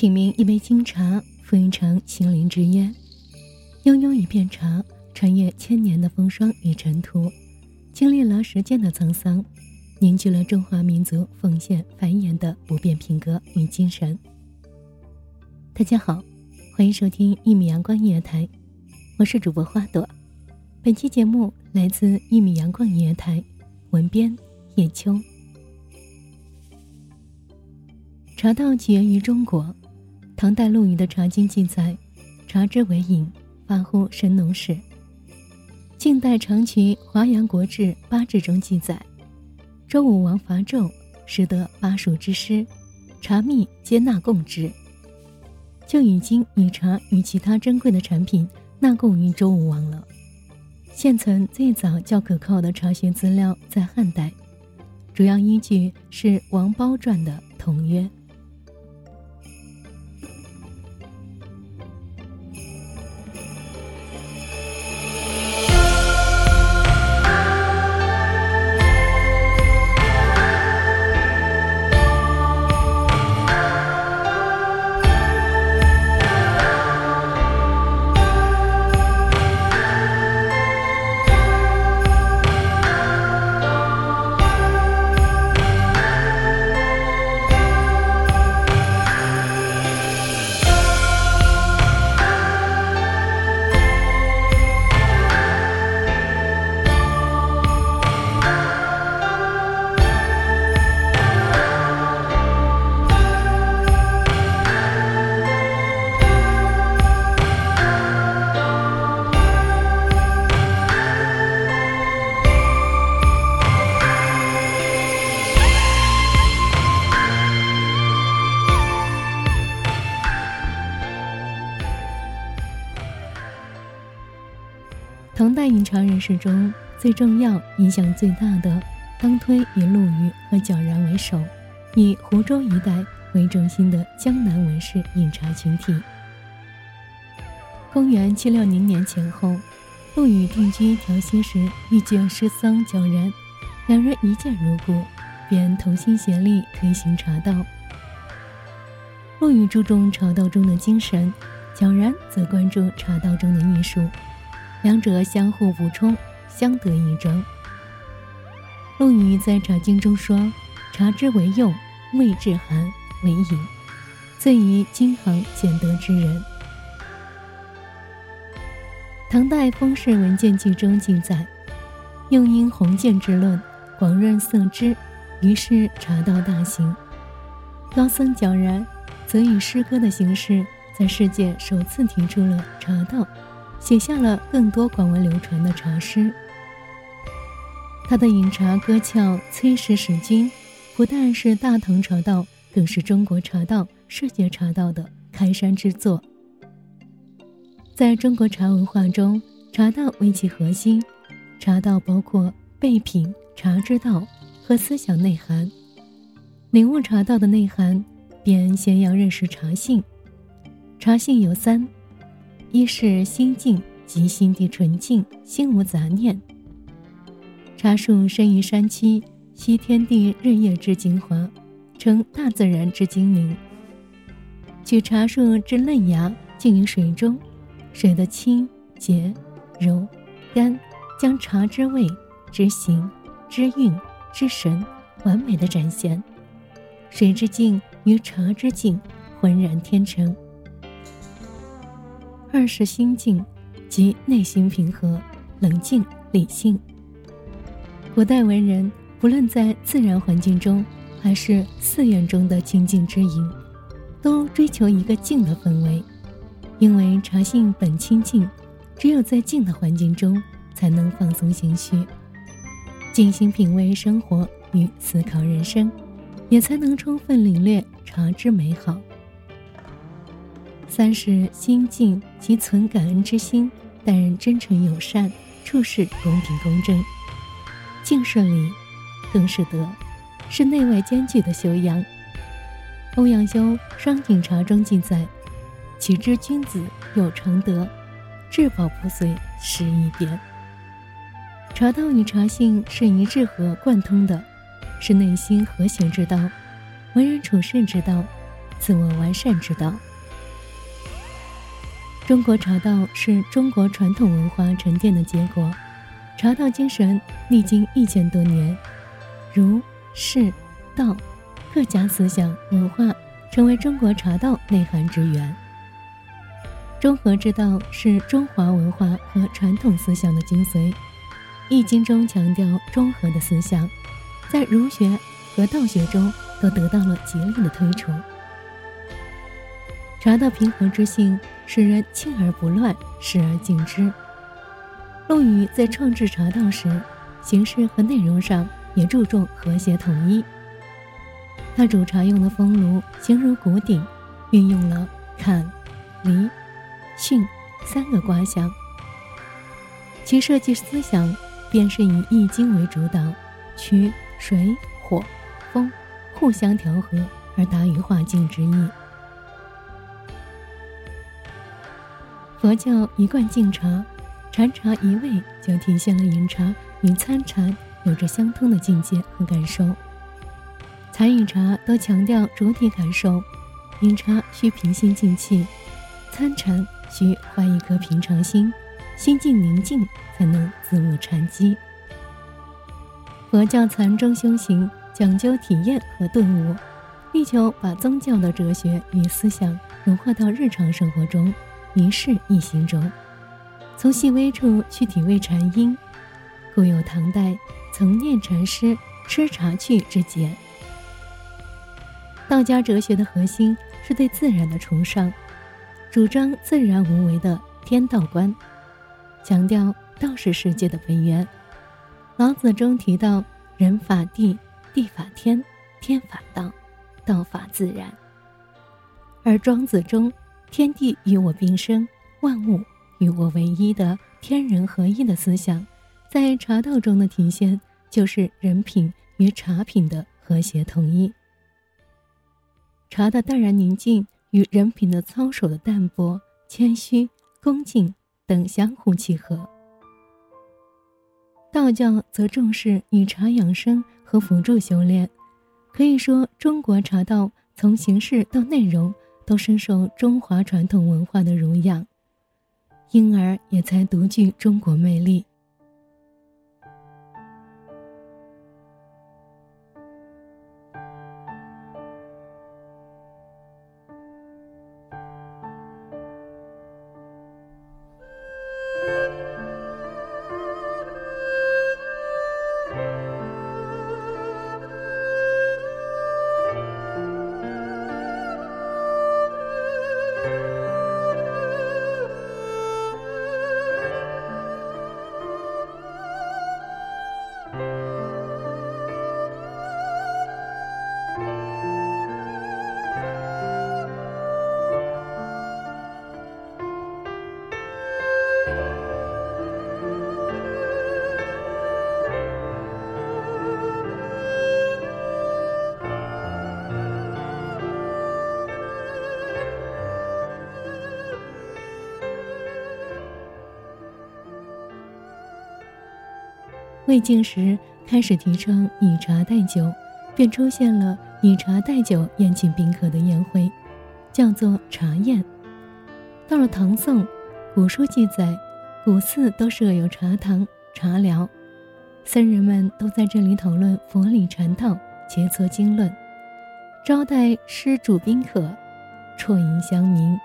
品茗一杯清茶，赴一场心灵之约。悠悠一片茶，穿越千年的风霜与尘土，经历了时间的沧桑，凝聚了中华民族奉献繁衍的不变品格与精神。大家好，欢迎收听一米阳光音乐台，我是主播花朵。本期节目来自一米阳光音乐台，文编叶秋。茶道起源于中国。唐代陆羽的《茶经》记载，茶之为饮，发乎神农氏。晋代长渠《华阳国志·八志》中记载，周武王伐纣，使得巴蜀之师，茶蜜皆纳贡之，就已经以茶与其他珍贵的产品纳贡于周武王了。现存最早较可靠的茶学资料在汉代，主要依据是王褒传的《同约》。代饮茶人士中最重要、影响最大的，当推以陆羽和皎然为首，以湖州一带为中心的江南文士饮茶群体。公元七六零年前后，陆羽定居调溪时遇见师僧皎然，两人一见如故，便同心协力推行茶道。陆羽注重茶道中的精神，皎然则关注茶道中的艺术。两者相互补充，相得益彰。陆羽在《茶经》中说：“茶之为用，味至寒为饮，最于经行俭德之人。”唐代《风氏文鉴记》中记载：“又因鸿渐之论，广润色之，于是茶道大行。”高僧皎然则以诗歌的形式，在世界首次提出了茶道。写下了更多广为流传的茶诗。他的饮茶歌窍崔氏使君，不但是大唐茶道，更是中国茶道、世界茶道的开山之作。在中国茶文化中，茶道为其核心，茶道包括备品、茶之道和思想内涵。领悟茶道的内涵，便先要认识茶性。茶性有三：一是心静，即心地纯净，心无杂念。茶树生于山区，吸天地日夜之精华，成大自然之精灵。取茶树之嫩芽，浸于水中，水的清洁、柔、甘，将茶之味、之形、之韵、之神完美的展现。水之静与茶之静浑然天成。二是心境，即内心平和、冷静、理性。古代文人不论在自然环境中，还是寺院中的清静之隐，都追求一个静的氛围，因为茶性本清静，只有在静的环境中，才能放松情绪，静心品味生活与思考人生。也才能充分领略茶之美好。三是心静，即存感恩之心，待人真诚友善，处事公平公正。静是礼，更是德，是内外兼具的修养。欧阳修《双井茶》中记载：“岂知君子有常德，至宝不随失一点。”茶道与茶性是一致和贯通的。是内心和谐之道，为人处事之道，自我完善之道。中国茶道是中国传统文化沉淀的结果，茶道精神历经一千多年，儒、释、道各家思想文化成为中国茶道内涵之源。中和之道是中华文化和传统思想的精髓，《易经》中强调中和的思想。在儒学和道学中都得到了极力的推崇。茶道平和之性，使人清而不乱，视而静之。陆羽在创制茶道时，形式和内容上也注重和谐统一。他煮茶用的风炉形如鼓鼎，运用了坎、离、巽三个卦象。其设计思想便是以《易经》为主导，取。水、火、风互相调和，而达于化境之意。佛教一贯敬茶，禅茶一味就体现了饮茶与参禅有着相通的境界和感受。禅与茶都强调主体感受，饮茶需平心静气，参禅需怀一颗平常心，心境宁静才能自悟禅机。佛教禅宗修行讲究体验和顿悟，力求把宗教的哲学与思想融化到日常生活中，一事一行中，从细微处去体味禅音，故有唐代曾念禅师吃茶去之节。道家哲学的核心是对自然的崇尚，主张自然无为的天道观，强调道是世界的本源。老子中提到：“人法地，地法天，天法道，道法自然。”而庄子中“天地与我并生，万物与我为一”的天人合一的思想，在茶道中的体现就是人品与茶品的和谐统一。茶的淡然宁静与人品的操守的淡泊、谦虚、恭敬等相互契合。道教则重视以茶养生和辅助修炼，可以说中国茶道从形式到内容都深受中华传统文化的儒养，因而也才独具中国魅力。魏晋时开始提倡以茶代酒，便出现了以茶代酒宴请宾客的宴会，叫做茶宴。到了唐宋，古书记载，古寺都设有茶堂、茶寮，僧人们都在这里讨论佛理禅道，切磋经论，招待施主宾客，啜饮香茗。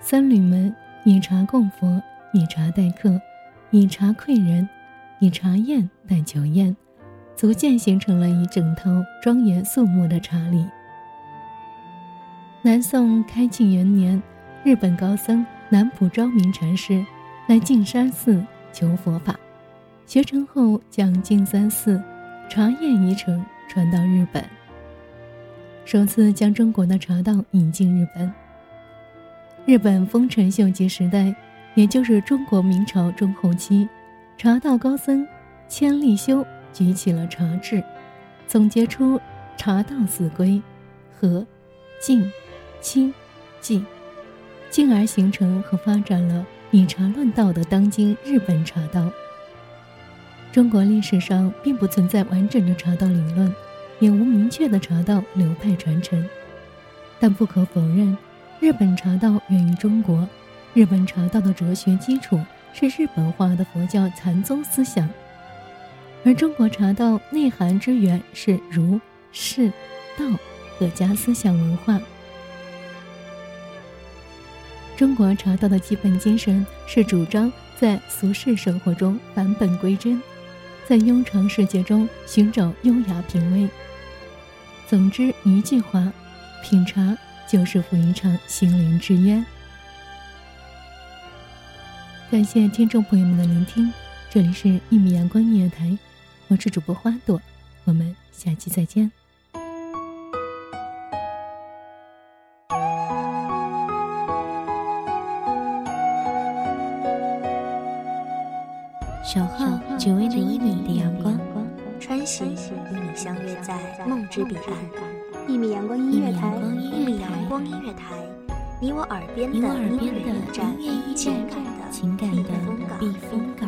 僧侣们以茶供佛，以茶待客，以茶馈人，以茶宴代酒宴，逐渐形成了一整套庄严肃穆的茶礼。南宋开庆元年，日本高僧南浦昭明禅师来径山寺求佛法，学成后将径山寺茶宴仪程传到日本，首次将中国的茶道引进日本。日本丰臣秀吉时代，也就是中国明朝中后期，茶道高僧千利休举起了茶制，总结出茶道四规：和、静、清、寂，进而形成和发展了以茶论道的当今日本茶道。中国历史上并不存在完整的茶道理论，也无明确的茶道流派传承，但不可否认。日本茶道源于中国，日本茶道的哲学基础是日本化的佛教禅宗思想，而中国茶道内涵之源是儒、释、道各家思想文化。中国茶道的基本精神是主张在俗世生活中返本归真，在庸常世界中寻找优雅品味。总之一句话，品茶。就是赴一场心灵之约。感谢听众朋友们的聆听，这里是《一米阳光音乐台》，我是主播花朵，我们下期再见。小号只为那一米的阳光，穿行与你相约在梦之彼岸。一米阳光音乐台，一米阳光音乐台，你我耳边的音乐驿站，情感的避风港。